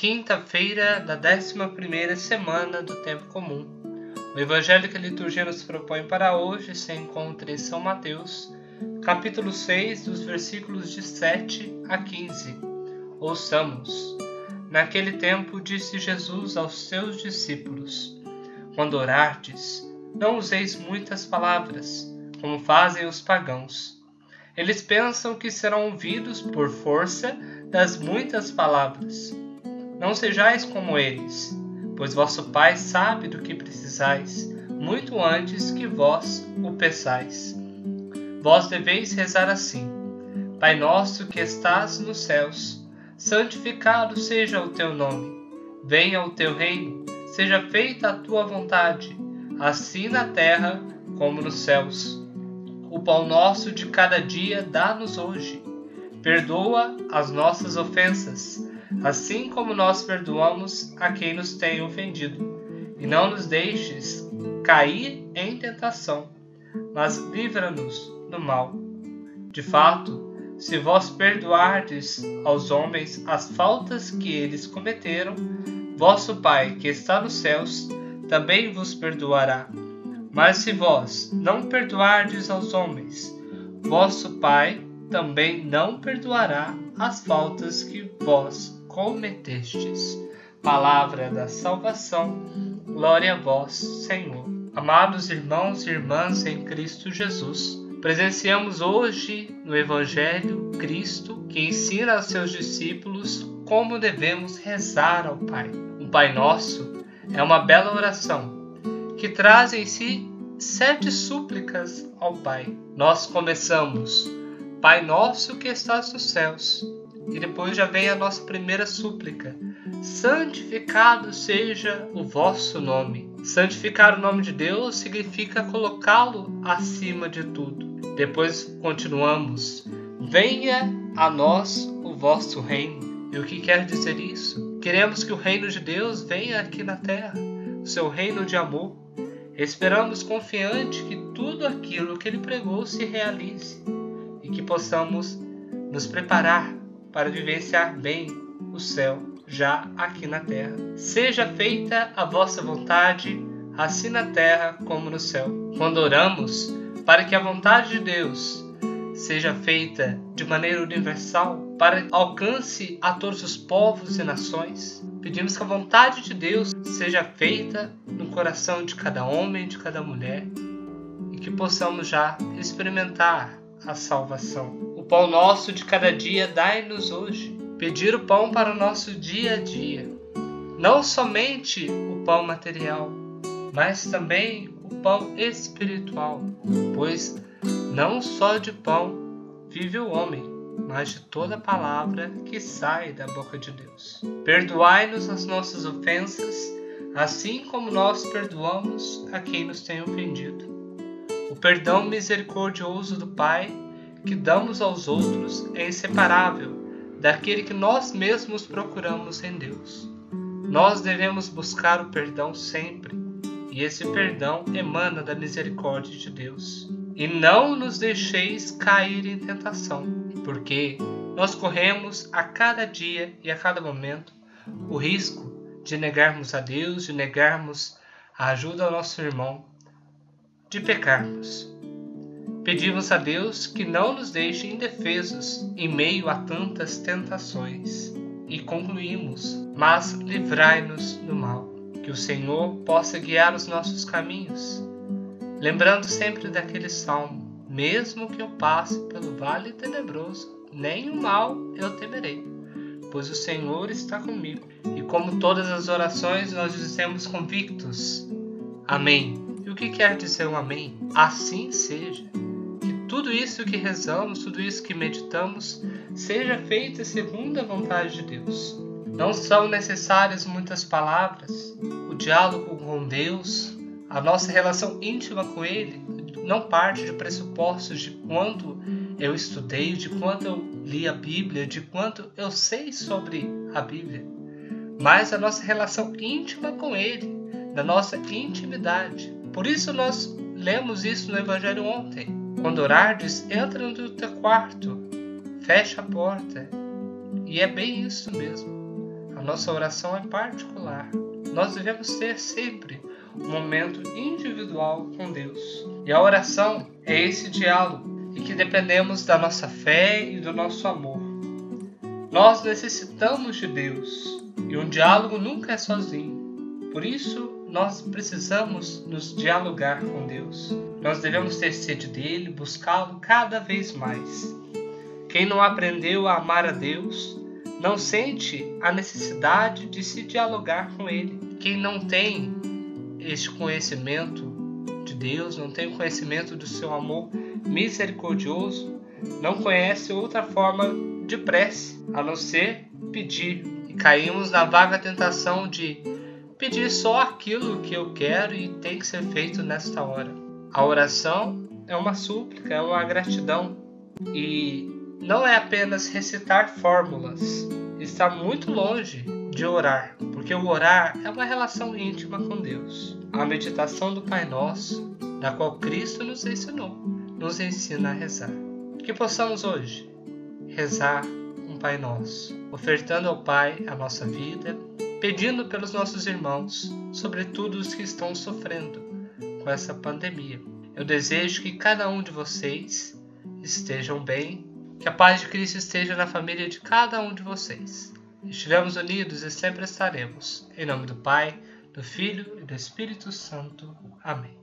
quinta-feira da 11 semana do Tempo Comum. O Evangelho que a liturgia nos propõe para hoje se encontra em São Mateus, capítulo 6, dos versículos de 7 a 15. Ouçamos. Naquele tempo disse Jesus aos seus discípulos: Quando orardes, não useis muitas palavras, como fazem os pagãos. Eles pensam que serão ouvidos por força das muitas palavras. Não sejais como eles, pois vosso Pai sabe do que precisais, muito antes que vós o peçais. Vós deveis rezar assim: Pai nosso que estás nos céus, santificado seja o teu nome. Venha o teu reino, seja feita a tua vontade, assim na terra como nos céus. O pão nosso de cada dia dá-nos hoje. Perdoa as nossas ofensas assim como nós perdoamos a quem nos tem ofendido. E não nos deixes cair em tentação, mas livra-nos do mal. De fato, se vós perdoardes aos homens as faltas que eles cometeram, vosso Pai que está nos céus também vos perdoará. Mas se vós não perdoardes aos homens, vosso Pai também não perdoará as faltas que vós cometestes. Palavra da salvação, glória a vós, Senhor. Amados irmãos e irmãs em Cristo Jesus, presenciamos hoje no Evangelho Cristo que ensina aos seus discípulos como devemos rezar ao Pai. O Pai Nosso é uma bela oração que traz em si sete súplicas ao Pai. Nós começamos, Pai Nosso que estás nos céus e depois já vem a nossa primeira súplica: Santificado seja o vosso nome. Santificar o nome de Deus significa colocá-lo acima de tudo. Depois continuamos: Venha a nós o vosso reino. E o que quer dizer isso? Queremos que o reino de Deus venha aqui na terra, o seu reino de amor. Esperamos confiante que tudo aquilo que ele pregou se realize e que possamos nos preparar para vivenciar bem o céu já aqui na terra. Seja feita a vossa vontade, assim na terra como no céu. Quando oramos para que a vontade de Deus seja feita de maneira universal, para alcance a todos os povos e nações, pedimos que a vontade de Deus seja feita no coração de cada homem de cada mulher e que possamos já experimentar a salvação pão nosso de cada dia dai-nos hoje. Pedir o pão para o nosso dia a dia. Não somente o pão material, mas também o pão espiritual. Pois não só de pão vive o homem, mas de toda palavra que sai da boca de Deus. Perdoai-nos as nossas ofensas, assim como nós perdoamos a quem nos tem ofendido. O perdão misericordioso do Pai que damos aos outros é inseparável daquele que nós mesmos procuramos em Deus. Nós devemos buscar o perdão sempre, e esse perdão emana da misericórdia de Deus. E não nos deixeis cair em tentação, porque nós corremos a cada dia e a cada momento o risco de negarmos a Deus, de negarmos a ajuda ao nosso irmão, de pecarmos. Pedimos a Deus que não nos deixe indefesos em meio a tantas tentações. E concluímos: Mas livrai-nos do mal, que o Senhor possa guiar os nossos caminhos. Lembrando sempre daquele salmo: Mesmo que eu passe pelo vale tenebroso, nem o mal eu temerei, pois o Senhor está comigo. E como todas as orações, nós dizemos convictos: Amém. E o que quer dizer um amém? Assim seja tudo isso que rezamos, tudo isso que meditamos, seja feito segundo a vontade de Deus. Não são necessárias muitas palavras. O diálogo com Deus, a nossa relação íntima com Ele, não parte de pressupostos de quanto eu estudei, de quanto eu li a Bíblia, de quanto eu sei sobre a Bíblia, mas a nossa relação íntima com Ele, da nossa intimidade. Por isso nós lemos isso no Evangelho ontem. Quando orardes, entra no teu quarto, fecha a porta. E é bem isso mesmo. A nossa oração é particular. Nós devemos ter sempre um momento individual com Deus. E a oração é esse diálogo e que dependemos da nossa fé e do nosso amor. Nós necessitamos de Deus e um diálogo nunca é sozinho. Por isso, nós precisamos nos dialogar com Deus. Nós devemos ter sede dele, buscá-lo cada vez mais. Quem não aprendeu a amar a Deus não sente a necessidade de se dialogar com ele. Quem não tem este conhecimento de Deus, não tem o conhecimento do seu amor misericordioso, não conhece outra forma de prece a não ser pedir. E caímos na vaga tentação de pedir só aquilo que eu quero e tem que ser feito nesta hora. A oração é uma súplica, é uma gratidão e não é apenas recitar fórmulas. Está muito longe de orar, porque o orar é uma relação íntima com Deus. A meditação do Pai Nosso, da qual Cristo nos ensinou, nos ensina a rezar. Que possamos hoje rezar um Pai Nosso, ofertando ao Pai a nossa vida, pedindo pelos nossos irmãos, sobretudo os que estão sofrendo com essa pandemia. Eu desejo que cada um de vocês estejam bem, que a paz de Cristo esteja na família de cada um de vocês. Estivemos unidos e sempre estaremos. Em nome do Pai, do Filho e do Espírito Santo. Amém.